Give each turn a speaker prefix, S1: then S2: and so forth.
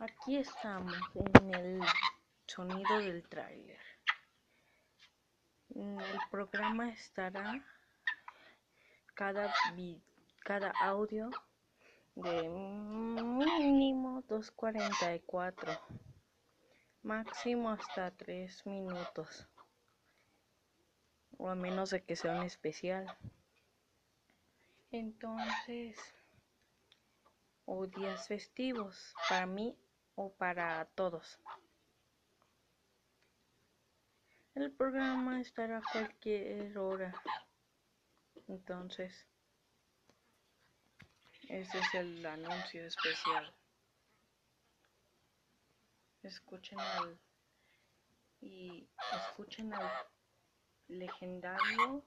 S1: Aquí estamos en el sonido del tráiler. El programa estará cada, cada audio de mínimo 2.44, máximo hasta 3 minutos, o a menos de que sea un especial. Entonces, o días festivos para mí o para todos. El programa estará a cualquier hora. Entonces, ese es el anuncio especial. Escuchen al y escuchen al legendario